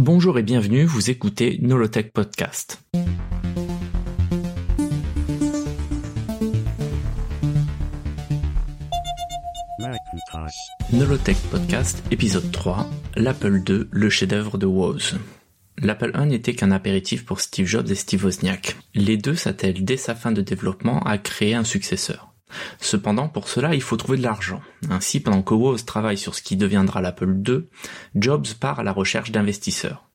Bonjour et bienvenue, vous écoutez Nolotech Podcast. Nolotech Podcast, épisode 3, l'Apple II, le chef-d'œuvre de Woz. L'Apple I n'était qu'un apéritif pour Steve Jobs et Steve Wozniak. Les deux s'attellent dès sa fin de développement à créer un successeur. Cependant, pour cela, il faut trouver de l'argent. Ainsi, pendant que Woz travaille sur ce qui deviendra l'Apple II, Jobs part à la recherche d'investisseurs.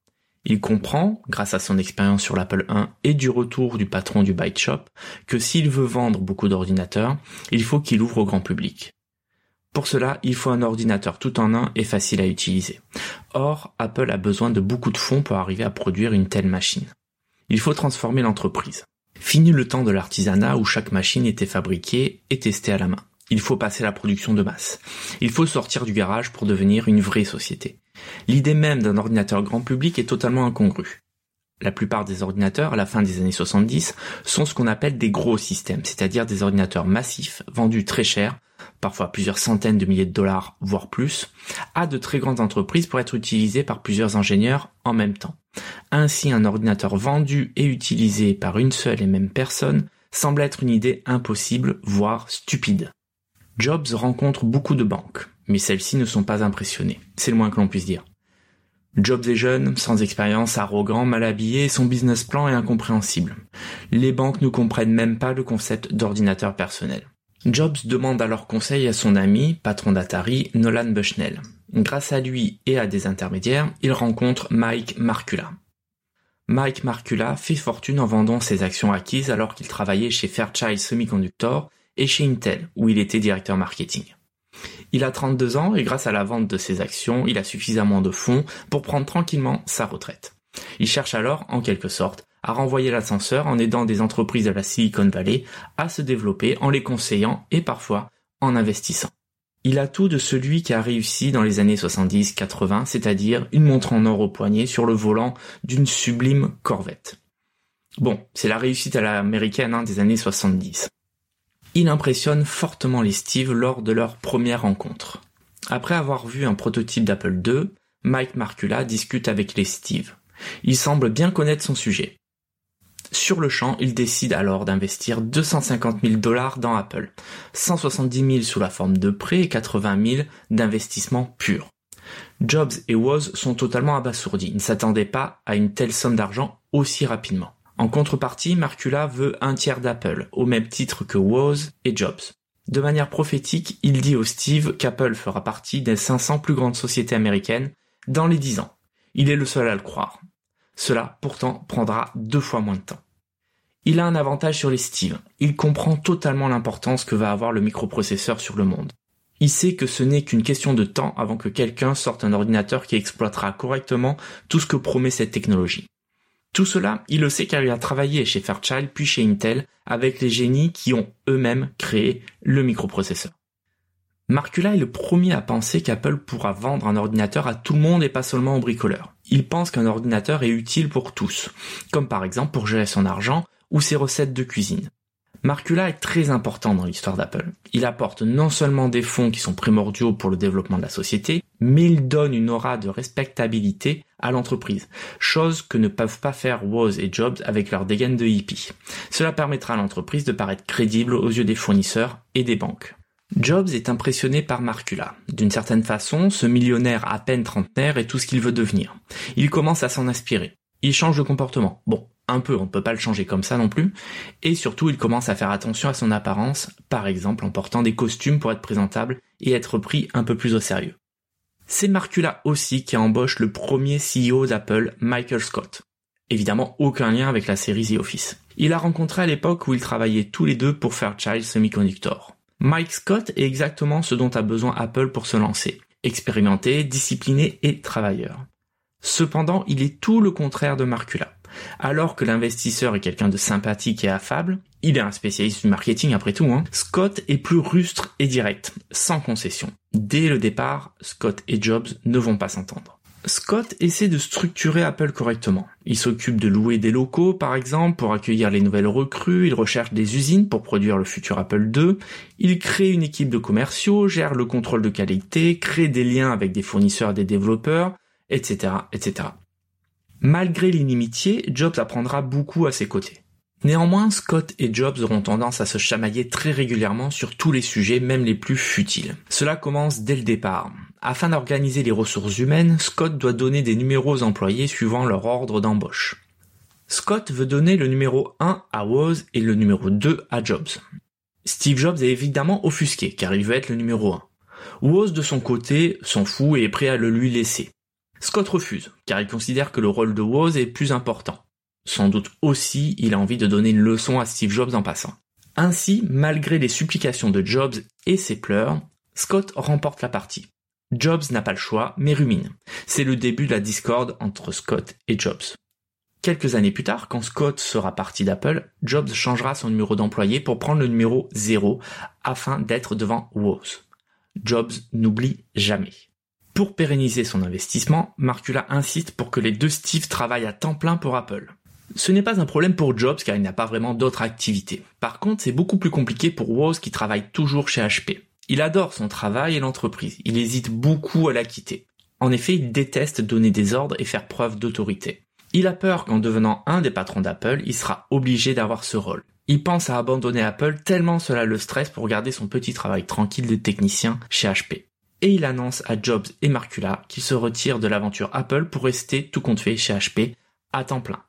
Il comprend, grâce à son expérience sur l'Apple I et du retour du patron du Byte Shop, que s'il veut vendre beaucoup d'ordinateurs, il faut qu'il ouvre au grand public. Pour cela, il faut un ordinateur tout en un et facile à utiliser. Or, Apple a besoin de beaucoup de fonds pour arriver à produire une telle machine. Il faut transformer l'entreprise. Fini le temps de l'artisanat où chaque machine était fabriquée et testée à la main. Il faut passer à la production de masse. Il faut sortir du garage pour devenir une vraie société. L'idée même d'un ordinateur grand public est totalement incongrue. La plupart des ordinateurs, à la fin des années 70, sont ce qu'on appelle des gros systèmes, c'est-à-dire des ordinateurs massifs, vendus très cher, parfois plusieurs centaines de milliers de dollars, voire plus, à de très grandes entreprises pour être utilisés par plusieurs ingénieurs en même temps. Ainsi, un ordinateur vendu et utilisé par une seule et même personne semble être une idée impossible, voire stupide. Jobs rencontre beaucoup de banques, mais celles-ci ne sont pas impressionnées. C'est le moins que l'on puisse dire. Jobs est jeune, sans expérience, arrogant, mal habillé, son business plan est incompréhensible. Les banques ne comprennent même pas le concept d'ordinateur personnel. Jobs demande alors conseil à son ami, patron d'Atari, Nolan Bushnell. Grâce à lui et à des intermédiaires, il rencontre Mike Marcula. Mike Marcula fait fortune en vendant ses actions acquises alors qu'il travaillait chez Fairchild Semiconductor et chez Intel, où il était directeur marketing. Il a 32 ans et grâce à la vente de ses actions, il a suffisamment de fonds pour prendre tranquillement sa retraite. Il cherche alors, en quelque sorte, à renvoyer l'ascenseur en aidant des entreprises de la Silicon Valley à se développer en les conseillant et parfois en investissant. Il a tout de celui qui a réussi dans les années 70-80, c'est-à-dire une montre en or au poignet sur le volant d'une sublime Corvette. Bon, c'est la réussite à l'américaine hein, des années 70. Il impressionne fortement les Steve lors de leur première rencontre. Après avoir vu un prototype d'Apple II, Mike Marcula discute avec les Steve. Il semble bien connaître son sujet. Sur le champ, il décide alors d'investir 250 000 dollars dans Apple, 170 000 sous la forme de prêts et 80 000 d'investissement pur. Jobs et Woz sont totalement abasourdis, ils ne s'attendaient pas à une telle somme d'argent aussi rapidement. En contrepartie, Marcula veut un tiers d'Apple, au même titre que Woz et Jobs. De manière prophétique, il dit au Steve qu'Apple fera partie des 500 plus grandes sociétés américaines dans les 10 ans. Il est le seul à le croire. Cela, pourtant, prendra deux fois moins de temps. Il a un avantage sur les Steve. Il comprend totalement l'importance que va avoir le microprocesseur sur le monde. Il sait que ce n'est qu'une question de temps avant que quelqu'un sorte un ordinateur qui exploitera correctement tout ce que promet cette technologie. Tout cela, il le sait car il a travaillé chez Fairchild puis chez Intel avec les génies qui ont eux-mêmes créé le microprocesseur. Marcula est le premier à penser qu'Apple pourra vendre un ordinateur à tout le monde et pas seulement aux bricoleurs. Il pense qu'un ordinateur est utile pour tous, comme par exemple pour gérer son argent ou ses recettes de cuisine. Marcula est très important dans l'histoire d'Apple. Il apporte non seulement des fonds qui sont primordiaux pour le développement de la société, mais il donne une aura de respectabilité à l'entreprise, chose que ne peuvent pas faire Woz et Jobs avec leur dégaine de hippie. Cela permettra à l'entreprise de paraître crédible aux yeux des fournisseurs et des banques. Jobs est impressionné par Marcula. D'une certaine façon, ce millionnaire à peine trentenaire est tout ce qu'il veut devenir. Il commence à s'en inspirer. Il change de comportement. Bon, un peu, on ne peut pas le changer comme ça non plus. Et surtout, il commence à faire attention à son apparence, par exemple en portant des costumes pour être présentable et être pris un peu plus au sérieux. C'est Marcula aussi qui embauche le premier CEO d'Apple, Michael Scott. Évidemment, aucun lien avec la série The Office. Il a rencontré à l'époque où ils travaillaient tous les deux pour Fairchild Semiconductor. Mike Scott est exactement ce dont a besoin Apple pour se lancer. Expérimenté, discipliné et travailleur. Cependant, il est tout le contraire de Marcula. Alors que l'investisseur est quelqu'un de sympathique et affable, il est un spécialiste du marketing après tout, hein, Scott est plus rustre et direct, sans concession. Dès le départ, Scott et Jobs ne vont pas s'entendre. Scott essaie de structurer Apple correctement. Il s'occupe de louer des locaux, par exemple, pour accueillir les nouvelles recrues, il recherche des usines pour produire le futur Apple II, il crée une équipe de commerciaux, gère le contrôle de qualité, crée des liens avec des fournisseurs et des développeurs, etc., etc. Malgré l'inimitié, Jobs apprendra beaucoup à ses côtés. Néanmoins, Scott et Jobs auront tendance à se chamailler très régulièrement sur tous les sujets, même les plus futiles. Cela commence dès le départ. Afin d'organiser les ressources humaines, Scott doit donner des numéros aux employés suivant leur ordre d'embauche. Scott veut donner le numéro 1 à Woz et le numéro 2 à Jobs. Steve Jobs est évidemment offusqué car il veut être le numéro 1. Woz de son côté s'en fout et est prêt à le lui laisser. Scott refuse car il considère que le rôle de Woz est plus important. Sans doute aussi il a envie de donner une leçon à Steve Jobs en passant. Ainsi, malgré les supplications de Jobs et ses pleurs, Scott remporte la partie. Jobs n'a pas le choix, mais rumine. C'est le début de la discorde entre Scott et Jobs. Quelques années plus tard, quand Scott sera parti d'Apple, Jobs changera son numéro d'employé pour prendre le numéro 0 afin d'être devant Woz. Jobs n'oublie jamais. Pour pérenniser son investissement, Marcula insiste pour que les deux Steve travaillent à temps plein pour Apple. Ce n'est pas un problème pour Jobs car il n'a pas vraiment d'autres activités. Par contre, c'est beaucoup plus compliqué pour Woz qui travaille toujours chez HP. Il adore son travail et l'entreprise. Il hésite beaucoup à la quitter. En effet, il déteste donner des ordres et faire preuve d'autorité. Il a peur qu'en devenant un des patrons d'Apple, il sera obligé d'avoir ce rôle. Il pense à abandonner Apple tellement cela le stresse pour garder son petit travail tranquille de technicien chez HP. Et il annonce à Jobs et Marcula qu'il se retire de l'aventure Apple pour rester tout compte fait chez HP à temps plein.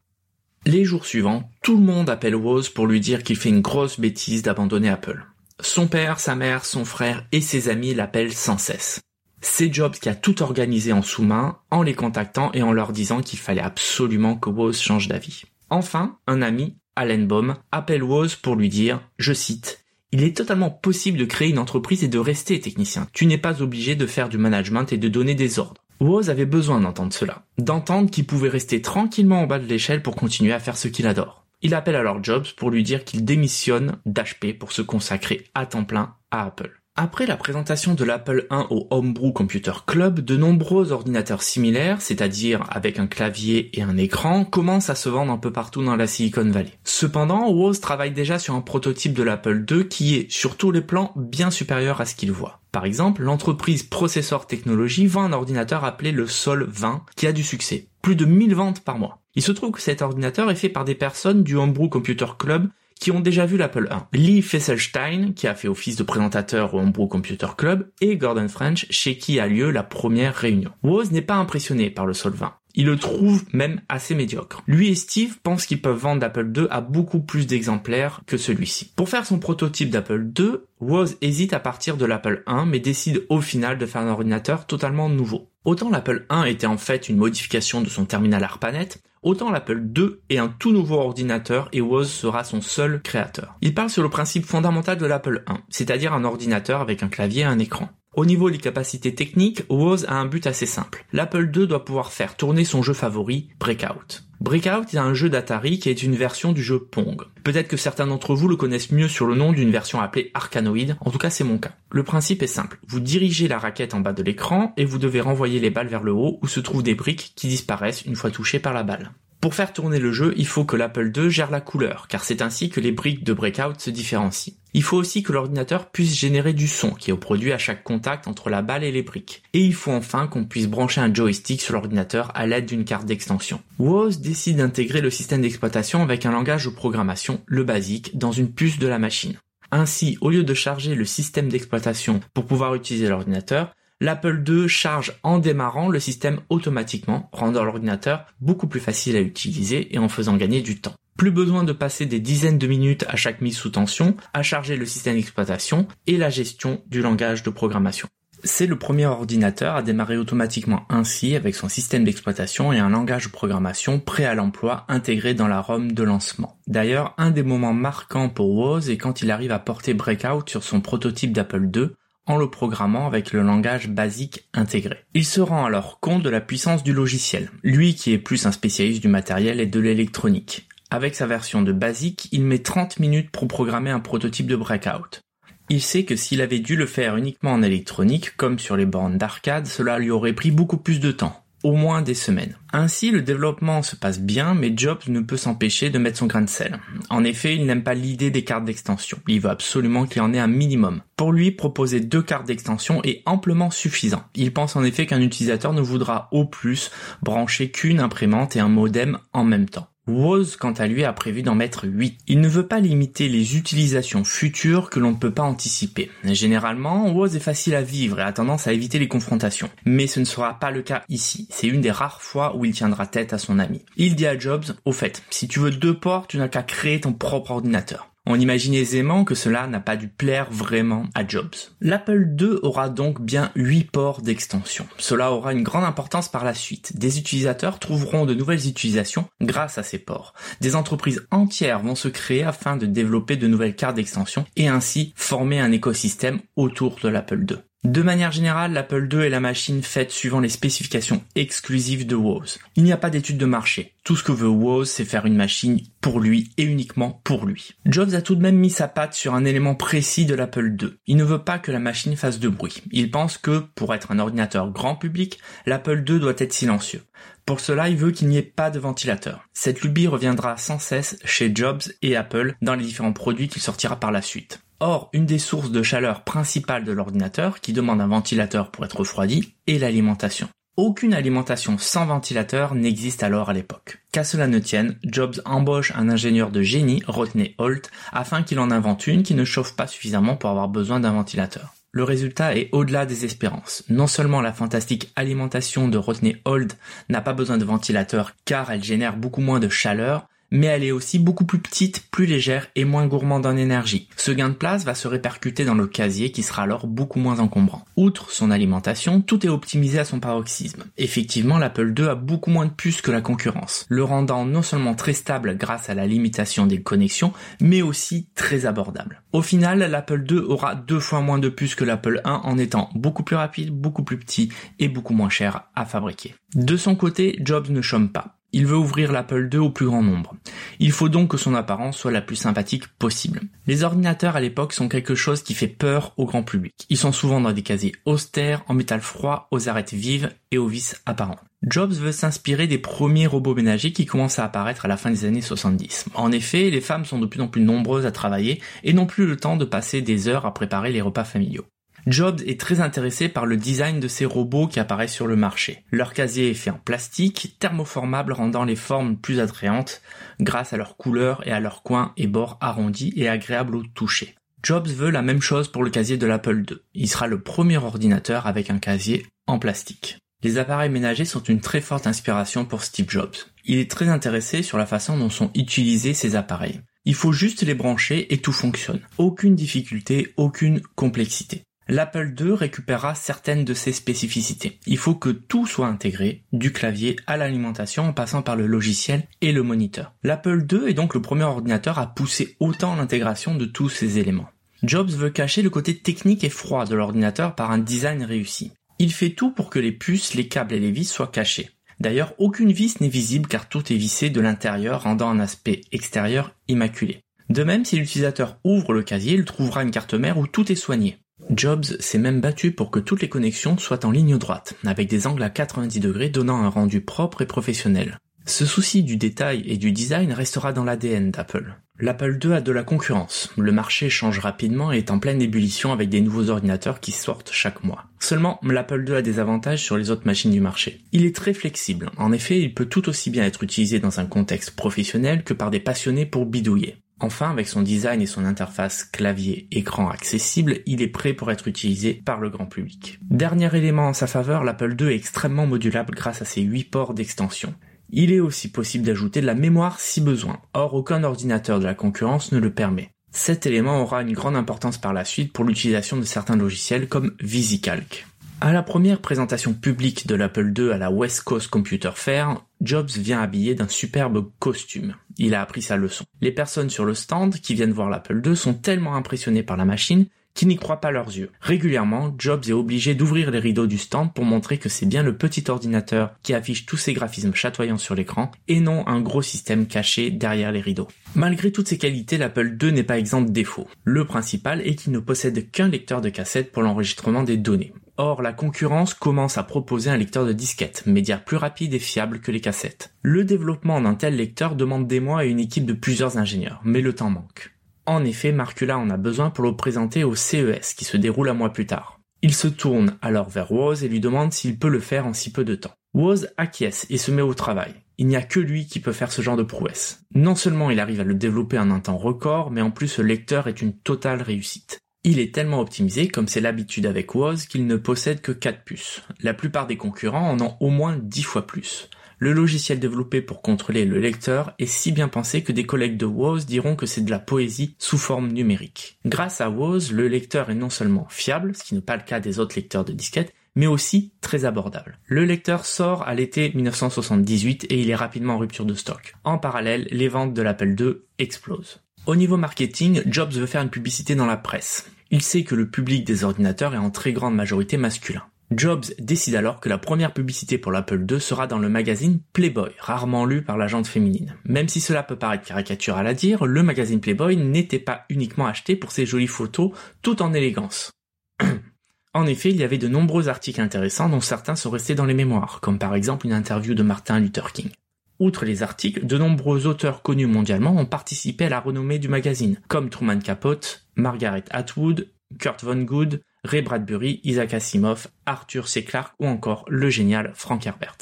Les jours suivants, tout le monde appelle Woz pour lui dire qu'il fait une grosse bêtise d'abandonner Apple. Son père, sa mère, son frère et ses amis l'appellent sans cesse. C'est Jobs qui a tout organisé en sous-main, en les contactant et en leur disant qu'il fallait absolument que Woz change d'avis. Enfin, un ami, Allen Baum, appelle Woz pour lui dire, je cite, il est totalement possible de créer une entreprise et de rester technicien. Tu n'es pas obligé de faire du management et de donner des ordres. Woz avait besoin d'entendre cela, d'entendre qu'il pouvait rester tranquillement en bas de l'échelle pour continuer à faire ce qu'il adore. Il appelle alors Jobs pour lui dire qu'il démissionne d'HP pour se consacrer à temps plein à Apple. Après la présentation de l'Apple I au Homebrew Computer Club, de nombreux ordinateurs similaires, c'est-à-dire avec un clavier et un écran, commencent à se vendre un peu partout dans la Silicon Valley. Cependant, Woz travaille déjà sur un prototype de l'Apple II qui est, sur tous les plans, bien supérieur à ce qu'il voit. Par exemple, l'entreprise Processor Technology vend un ordinateur appelé le Sol 20 qui a du succès. Plus de 1000 ventes par mois. Il se trouve que cet ordinateur est fait par des personnes du Homebrew Computer Club qui ont déjà vu l'Apple 1. Lee Fesselstein, qui a fait office de présentateur au Homebrew Computer Club, et Gordon French, chez qui a lieu la première réunion. Woz n'est pas impressionné par le Solvin. Il le trouve même assez médiocre. Lui et Steve pensent qu'ils peuvent vendre l'Apple 2 à beaucoup plus d'exemplaires que celui-ci. Pour faire son prototype d'Apple 2, Woz hésite à partir de l'Apple 1 mais décide au final de faire un ordinateur totalement nouveau. Autant l'Apple 1 était en fait une modification de son terminal ARPANET, autant l'Apple 2 est un tout nouveau ordinateur et Woz sera son seul créateur. Il parle sur le principe fondamental de l'Apple 1, c'est-à-dire un ordinateur avec un clavier et un écran. Au niveau des capacités techniques, Woz a un but assez simple. L'Apple II doit pouvoir faire tourner son jeu favori, Breakout. Breakout est un jeu d'Atari qui est une version du jeu Pong. Peut-être que certains d'entre vous le connaissent mieux sur le nom d'une version appelée Arcanoid, en tout cas c'est mon cas. Le principe est simple, vous dirigez la raquette en bas de l'écran et vous devez renvoyer les balles vers le haut où se trouvent des briques qui disparaissent une fois touchées par la balle. Pour faire tourner le jeu, il faut que l'Apple II gère la couleur, car c'est ainsi que les briques de Breakout se différencient. Il faut aussi que l'ordinateur puisse générer du son qui est produit à chaque contact entre la balle et les briques. Et il faut enfin qu'on puisse brancher un joystick sur l'ordinateur à l'aide d'une carte d'extension. Woz décide d'intégrer le système d'exploitation avec un langage de programmation, le basique, dans une puce de la machine. Ainsi, au lieu de charger le système d'exploitation pour pouvoir utiliser l'ordinateur, l'Apple II charge en démarrant le système automatiquement, rendant l'ordinateur beaucoup plus facile à utiliser et en faisant gagner du temps. Plus besoin de passer des dizaines de minutes à chaque mise sous tension, à charger le système d'exploitation et la gestion du langage de programmation. C'est le premier ordinateur à démarrer automatiquement ainsi avec son système d'exploitation et un langage de programmation prêt à l'emploi intégré dans la ROM de lancement. D'ailleurs, un des moments marquants pour Woz est quand il arrive à porter Breakout sur son prototype d'Apple II en le programmant avec le langage basique intégré. Il se rend alors compte de la puissance du logiciel, lui qui est plus un spécialiste du matériel et de l'électronique. Avec sa version de basique, il met 30 minutes pour programmer un prototype de breakout. Il sait que s'il avait dû le faire uniquement en électronique, comme sur les bornes d'arcade, cela lui aurait pris beaucoup plus de temps. Au moins des semaines. Ainsi, le développement se passe bien, mais Jobs ne peut s'empêcher de mettre son grain de sel. En effet, il n'aime pas l'idée des cartes d'extension. Il veut absolument qu'il y en ait un minimum. Pour lui, proposer deux cartes d'extension est amplement suffisant. Il pense en effet qu'un utilisateur ne voudra au plus brancher qu'une imprimante et un modem en même temps. Woz, quant à lui, a prévu d'en mettre 8. Il ne veut pas limiter les utilisations futures que l'on ne peut pas anticiper. Généralement, Woz est facile à vivre et a tendance à éviter les confrontations. Mais ce ne sera pas le cas ici. C'est une des rares fois où il tiendra tête à son ami. Il dit à Jobs, au fait, si tu veux deux ports, tu n'as qu'à créer ton propre ordinateur. On imagine aisément que cela n'a pas dû plaire vraiment à Jobs. L'Apple II aura donc bien 8 ports d'extension. Cela aura une grande importance par la suite. Des utilisateurs trouveront de nouvelles utilisations grâce à ces ports. Des entreprises entières vont se créer afin de développer de nouvelles cartes d'extension et ainsi former un écosystème autour de l'Apple II. De manière générale, l'Apple II est la machine faite suivant les spécifications exclusives de Woz. Il n'y a pas d'étude de marché. Tout ce que veut Woz, c'est faire une machine pour lui et uniquement pour lui. Jobs a tout de même mis sa patte sur un élément précis de l'Apple II. Il ne veut pas que la machine fasse de bruit. Il pense que, pour être un ordinateur grand public, l'Apple II doit être silencieux. Pour cela, il veut qu'il n'y ait pas de ventilateur. Cette lubie reviendra sans cesse chez Jobs et Apple dans les différents produits qu'il sortira par la suite. Or, une des sources de chaleur principales de l'ordinateur, qui demande un ventilateur pour être refroidi, est l'alimentation. Aucune alimentation sans ventilateur n'existe alors à l'époque. Qu'à cela ne tienne, Jobs embauche un ingénieur de génie, Rodney Holt, afin qu'il en invente une qui ne chauffe pas suffisamment pour avoir besoin d'un ventilateur. Le résultat est au-delà des espérances. Non seulement la fantastique alimentation de Rodney Holt n'a pas besoin de ventilateur car elle génère beaucoup moins de chaleur, mais elle est aussi beaucoup plus petite, plus légère et moins gourmande en énergie. Ce gain de place va se répercuter dans le casier qui sera alors beaucoup moins encombrant. Outre son alimentation, tout est optimisé à son paroxysme. Effectivement, l'Apple II a beaucoup moins de puces que la concurrence, le rendant non seulement très stable grâce à la limitation des connexions, mais aussi très abordable. Au final, l'Apple II aura deux fois moins de puces que l'Apple I en étant beaucoup plus rapide, beaucoup plus petit et beaucoup moins cher à fabriquer. De son côté, Jobs ne chôme pas. Il veut ouvrir l'Apple II au plus grand nombre. Il faut donc que son apparence soit la plus sympathique possible. Les ordinateurs à l'époque sont quelque chose qui fait peur au grand public. Ils sont souvent dans des casiers austères, en métal froid, aux arêtes vives et aux vis apparents. Jobs veut s'inspirer des premiers robots ménagers qui commencent à apparaître à la fin des années 70. En effet, les femmes sont de plus en plus nombreuses à travailler et n'ont plus le temps de passer des heures à préparer les repas familiaux. Jobs est très intéressé par le design de ces robots qui apparaissent sur le marché. Leur casier est fait en plastique, thermoformable rendant les formes plus attrayantes grâce à leur couleur et à leurs coins et bords arrondis et agréables au toucher. Jobs veut la même chose pour le casier de l'Apple II. Il sera le premier ordinateur avec un casier en plastique. Les appareils ménagers sont une très forte inspiration pour Steve Jobs. Il est très intéressé sur la façon dont sont utilisés ces appareils. Il faut juste les brancher et tout fonctionne. Aucune difficulté, aucune complexité. L'Apple II récupérera certaines de ses spécificités. Il faut que tout soit intégré, du clavier à l'alimentation en passant par le logiciel et le moniteur. L'Apple II est donc le premier ordinateur à pousser autant l'intégration de tous ces éléments. Jobs veut cacher le côté technique et froid de l'ordinateur par un design réussi. Il fait tout pour que les puces, les câbles et les vis soient cachés. D'ailleurs, aucune vis n'est visible car tout est vissé de l'intérieur rendant un aspect extérieur immaculé. De même, si l'utilisateur ouvre le casier, il trouvera une carte mère où tout est soigné. Jobs s'est même battu pour que toutes les connexions soient en ligne droite, avec des angles à 90 degrés donnant un rendu propre et professionnel. Ce souci du détail et du design restera dans l'ADN d'Apple. L'Apple II a de la concurrence. Le marché change rapidement et est en pleine ébullition avec des nouveaux ordinateurs qui sortent chaque mois. Seulement, l'Apple II a des avantages sur les autres machines du marché. Il est très flexible. En effet, il peut tout aussi bien être utilisé dans un contexte professionnel que par des passionnés pour bidouiller. Enfin, avec son design et son interface clavier-écran accessible, il est prêt pour être utilisé par le grand public. Dernier élément en sa faveur, l'Apple II est extrêmement modulable grâce à ses 8 ports d'extension. Il est aussi possible d'ajouter de la mémoire si besoin, or aucun ordinateur de la concurrence ne le permet. Cet élément aura une grande importance par la suite pour l'utilisation de certains logiciels comme VisiCalc. À la première présentation publique de l'Apple II à la West Coast Computer Fair, Jobs vient habillé d'un superbe costume. Il a appris sa leçon. Les personnes sur le stand qui viennent voir l'Apple II sont tellement impressionnées par la machine qu'ils n'y croient pas leurs yeux. Régulièrement, Jobs est obligé d'ouvrir les rideaux du stand pour montrer que c'est bien le petit ordinateur qui affiche tous ces graphismes chatoyants sur l'écran et non un gros système caché derrière les rideaux. Malgré toutes ces qualités, l'Apple II n'est pas exempt de défauts. Le principal est qu'il ne possède qu'un lecteur de cassette pour l'enregistrement des données. Or, la concurrence commence à proposer un lecteur de disquette, média plus rapide et fiable que les cassettes. Le développement d'un tel lecteur demande des mois et une équipe de plusieurs ingénieurs, mais le temps manque. En effet, Marcula en a besoin pour le présenter au CES, qui se déroule un mois plus tard. Il se tourne alors vers Woz et lui demande s'il peut le faire en si peu de temps. Woz acquiesce et se met au travail. Il n'y a que lui qui peut faire ce genre de prouesse. Non seulement il arrive à le développer en un temps record, mais en plus le lecteur est une totale réussite. Il est tellement optimisé, comme c'est l'habitude avec Woz, qu'il ne possède que 4 puces. La plupart des concurrents en ont au moins 10 fois plus. Le logiciel développé pour contrôler le lecteur est si bien pensé que des collègues de Woz diront que c'est de la poésie sous forme numérique. Grâce à Woz, le lecteur est non seulement fiable, ce qui n'est pas le cas des autres lecteurs de disquettes, mais aussi très abordable. Le lecteur sort à l'été 1978 et il est rapidement en rupture de stock. En parallèle, les ventes de l'Apple II explosent. Au niveau marketing, Jobs veut faire une publicité dans la presse. Il sait que le public des ordinateurs est en très grande majorité masculin. Jobs décide alors que la première publicité pour l'Apple II sera dans le magazine Playboy, rarement lu par la gente féminine. Même si cela peut paraître caricatural à dire, le magazine Playboy n'était pas uniquement acheté pour ses jolies photos, tout en élégance. en effet, il y avait de nombreux articles intéressants dont certains sont restés dans les mémoires, comme par exemple une interview de Martin Luther King. Outre les articles, de nombreux auteurs connus mondialement ont participé à la renommée du magazine, comme Truman Capote, Margaret Atwood, Kurt Vonnegut, Ray Bradbury, Isaac Asimov, Arthur C. Clarke ou encore le génial Frank Herbert.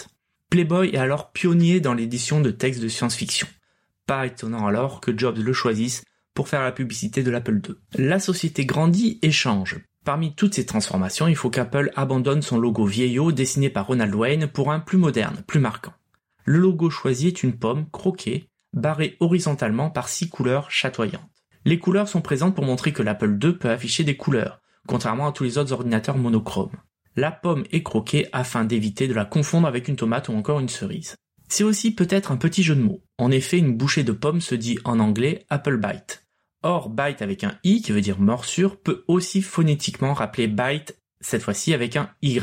Playboy est alors pionnier dans l'édition de textes de science-fiction. Pas étonnant alors que Jobs le choisisse pour faire la publicité de l'Apple II. La société grandit et change. Parmi toutes ces transformations, il faut qu'Apple abandonne son logo vieillot dessiné par Ronald Wayne pour un plus moderne, plus marquant. Le logo choisi est une pomme croquée, barrée horizontalement par six couleurs chatoyantes. Les couleurs sont présentes pour montrer que l'Apple II peut afficher des couleurs, contrairement à tous les autres ordinateurs monochromes. La pomme est croquée afin d'éviter de la confondre avec une tomate ou encore une cerise. C'est aussi peut-être un petit jeu de mots. En effet, une bouchée de pomme se dit en anglais Apple Bite. Or, bite avec un i qui veut dire morsure peut aussi phonétiquement rappeler bite, cette fois-ci avec un y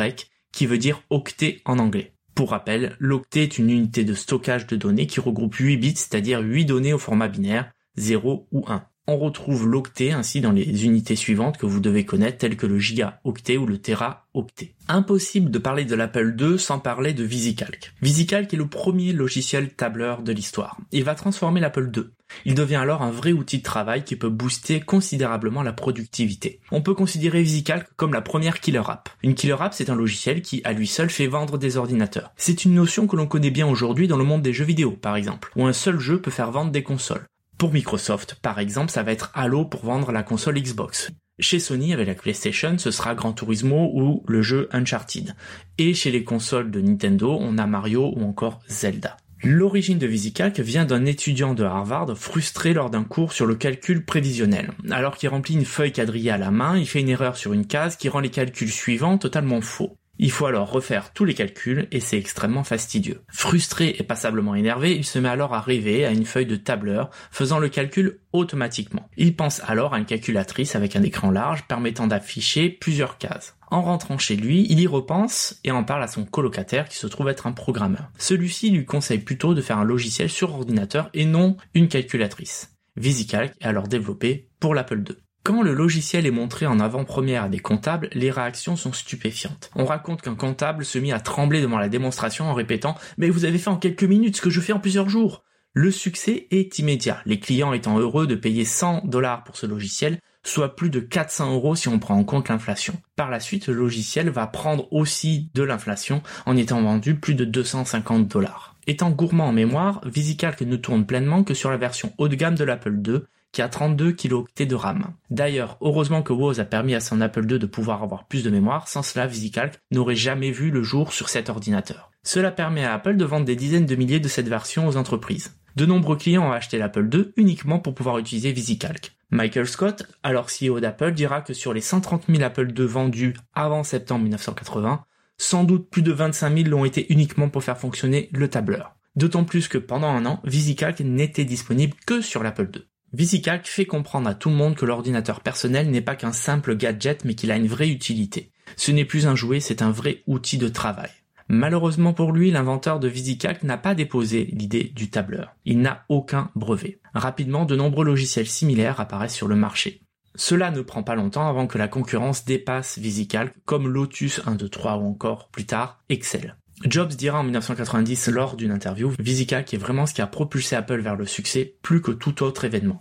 qui veut dire octet en anglais. Pour rappel, l'octet est une unité de stockage de données qui regroupe 8 bits, c'est-à-dire 8 données au format binaire, 0 ou 1. On retrouve l'octet ainsi dans les unités suivantes que vous devez connaître telles que le giga-octet ou le téra-octet. Impossible de parler de l'Apple II sans parler de VisiCalc. VisiCalc est le premier logiciel tableur de l'histoire. Il va transformer l'Apple II. Il devient alors un vrai outil de travail qui peut booster considérablement la productivité. On peut considérer VisiCalc comme la première killer app. Une killer app, c'est un logiciel qui, à lui seul, fait vendre des ordinateurs. C'est une notion que l'on connaît bien aujourd'hui dans le monde des jeux vidéo, par exemple, où un seul jeu peut faire vendre des consoles. Pour Microsoft, par exemple, ça va être Halo pour vendre la console Xbox. Chez Sony, avec la PlayStation, ce sera Gran Turismo ou le jeu Uncharted. Et chez les consoles de Nintendo, on a Mario ou encore Zelda. L'origine de VisiCalc vient d'un étudiant de Harvard frustré lors d'un cours sur le calcul prévisionnel. Alors qu'il remplit une feuille quadrillée à la main, il fait une erreur sur une case qui rend les calculs suivants totalement faux. Il faut alors refaire tous les calculs et c'est extrêmement fastidieux. Frustré et passablement énervé, il se met alors à rêver à une feuille de tableur faisant le calcul automatiquement. Il pense alors à une calculatrice avec un écran large permettant d'afficher plusieurs cases. En rentrant chez lui, il y repense et en parle à son colocataire qui se trouve être un programmeur. Celui-ci lui conseille plutôt de faire un logiciel sur ordinateur et non une calculatrice. VisiCalc est alors développé pour l'Apple II. Quand le logiciel est montré en avant-première à des comptables, les réactions sont stupéfiantes. On raconte qu'un comptable se mit à trembler devant la démonstration en répétant Mais vous avez fait en quelques minutes ce que je fais en plusieurs jours Le succès est immédiat, les clients étant heureux de payer 100 dollars pour ce logiciel, soit plus de 400 euros si on prend en compte l'inflation. Par la suite, le logiciel va prendre aussi de l'inflation en étant vendu plus de 250 dollars. Étant gourmand en mémoire, VisiCalc ne tourne pleinement que sur la version haut de gamme de l'Apple II, qui a 32 kilooctets de RAM. D'ailleurs, heureusement que Woz a permis à son Apple II de pouvoir avoir plus de mémoire, sans cela VisiCalc n'aurait jamais vu le jour sur cet ordinateur. Cela permet à Apple de vendre des dizaines de milliers de cette version aux entreprises. De nombreux clients ont acheté l'Apple II uniquement pour pouvoir utiliser VisiCalc. Michael Scott, alors CEO d'Apple, dira que sur les 130 000 Apple II vendus avant septembre 1980, sans doute plus de 25 000 l'ont été uniquement pour faire fonctionner le tableur. D'autant plus que pendant un an, VisiCalc n'était disponible que sur l'Apple II. VisiCalc fait comprendre à tout le monde que l'ordinateur personnel n'est pas qu'un simple gadget mais qu'il a une vraie utilité. Ce n'est plus un jouet, c'est un vrai outil de travail. Malheureusement pour lui, l'inventeur de VisiCalc n'a pas déposé l'idée du tableur. Il n'a aucun brevet. Rapidement, de nombreux logiciels similaires apparaissent sur le marché. Cela ne prend pas longtemps avant que la concurrence dépasse VisiCalc comme Lotus 1, 2, 3 ou encore plus tard Excel. Jobs dira en 1990 lors d'une interview, VisiCalc est vraiment ce qui a propulsé Apple vers le succès plus que tout autre événement.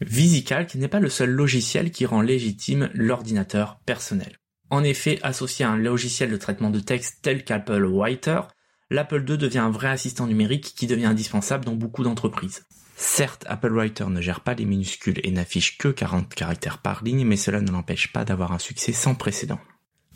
VisiCalc n'est pas le seul logiciel qui rend légitime l'ordinateur personnel. En effet, associé à un logiciel de traitement de texte tel qu'Apple Writer, l'Apple II devient un vrai assistant numérique qui devient indispensable dans beaucoup d'entreprises. Certes, Apple Writer ne gère pas les minuscules et n'affiche que 40 caractères par ligne, mais cela ne l'empêche pas d'avoir un succès sans précédent.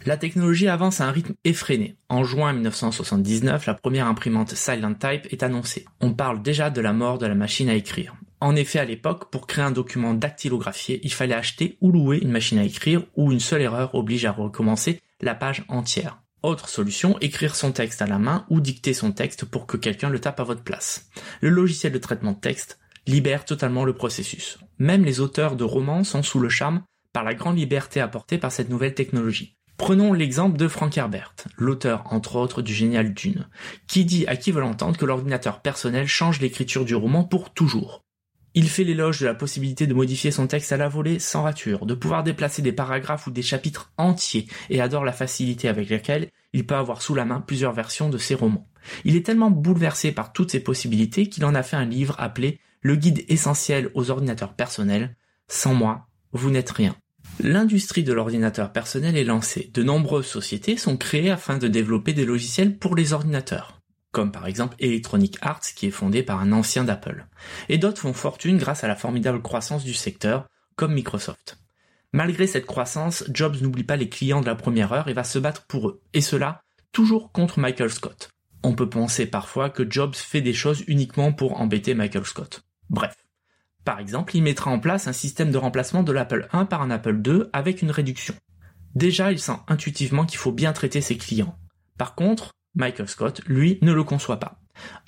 La technologie avance à un rythme effréné. En juin 1979, la première imprimante Silent Type est annoncée. On parle déjà de la mort de la machine à écrire. En effet, à l'époque, pour créer un document dactylographié, il fallait acheter ou louer une machine à écrire où une seule erreur oblige à recommencer la page entière. Autre solution, écrire son texte à la main ou dicter son texte pour que quelqu'un le tape à votre place. Le logiciel de traitement de texte libère totalement le processus. Même les auteurs de romans sont sous le charme par la grande liberté apportée par cette nouvelle technologie. Prenons l'exemple de Frank Herbert, l'auteur entre autres du génial Dune, qui dit à qui veut l'entendre que l'ordinateur personnel change l'écriture du roman pour toujours. Il fait l'éloge de la possibilité de modifier son texte à la volée sans rature, de pouvoir déplacer des paragraphes ou des chapitres entiers et adore la facilité avec laquelle il peut avoir sous la main plusieurs versions de ses romans. Il est tellement bouleversé par toutes ces possibilités qu'il en a fait un livre appelé Le guide essentiel aux ordinateurs personnels. Sans moi, vous n'êtes rien. L'industrie de l'ordinateur personnel est lancée. De nombreuses sociétés sont créées afin de développer des logiciels pour les ordinateurs comme par exemple Electronic Arts qui est fondé par un ancien d'Apple. Et d'autres font fortune grâce à la formidable croissance du secteur, comme Microsoft. Malgré cette croissance, Jobs n'oublie pas les clients de la première heure et va se battre pour eux, et cela toujours contre Michael Scott. On peut penser parfois que Jobs fait des choses uniquement pour embêter Michael Scott. Bref. Par exemple, il mettra en place un système de remplacement de l'Apple 1 par un Apple 2 avec une réduction. Déjà, il sent intuitivement qu'il faut bien traiter ses clients. Par contre, Michael Scott, lui, ne le conçoit pas.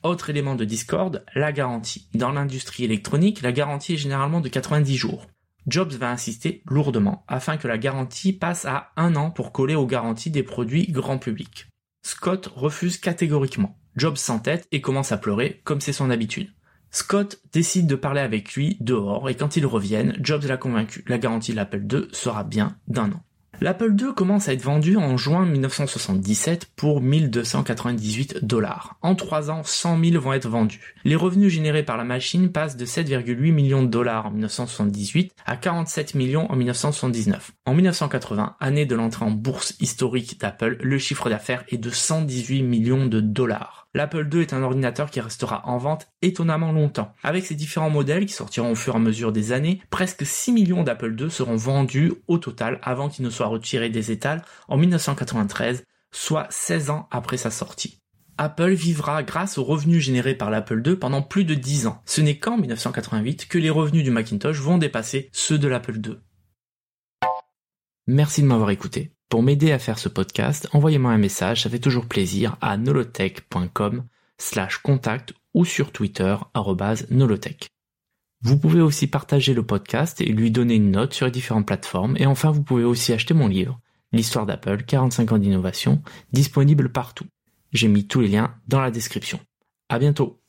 Autre élément de discorde, la garantie. Dans l'industrie électronique, la garantie est généralement de 90 jours. Jobs va insister lourdement afin que la garantie passe à un an pour coller aux garanties des produits grand public. Scott refuse catégoriquement. Jobs s'entête et commence à pleurer comme c'est son habitude. Scott décide de parler avec lui dehors et quand ils reviennent, Jobs l'a convaincu. La garantie de l'Apple II sera bien d'un an. L'Apple II commence à être vendu en juin 1977 pour 1298 dollars. En trois ans, 100 000 vont être vendus. Les revenus générés par la machine passent de 7,8 millions de dollars en 1978 à 47 millions en 1979. En 1980, année de l'entrée en bourse historique d'Apple, le chiffre d'affaires est de 118 millions de dollars l'Apple II est un ordinateur qui restera en vente étonnamment longtemps. Avec ses différents modèles qui sortiront au fur et à mesure des années, presque 6 millions d'Apple II seront vendus au total avant qu'il ne soit retiré des étals en 1993, soit 16 ans après sa sortie. Apple vivra grâce aux revenus générés par l'Apple II pendant plus de 10 ans. Ce n'est qu'en 1988 que les revenus du Macintosh vont dépasser ceux de l'Apple II. Merci de m'avoir écouté. Pour m'aider à faire ce podcast, envoyez-moi un message, ça fait toujours plaisir, à nolotech.com slash contact ou sur Twitter, nolotech. Vous pouvez aussi partager le podcast et lui donner une note sur les différentes plateformes. Et enfin, vous pouvez aussi acheter mon livre, L'histoire d'Apple, 45 ans d'innovation, disponible partout. J'ai mis tous les liens dans la description. À bientôt!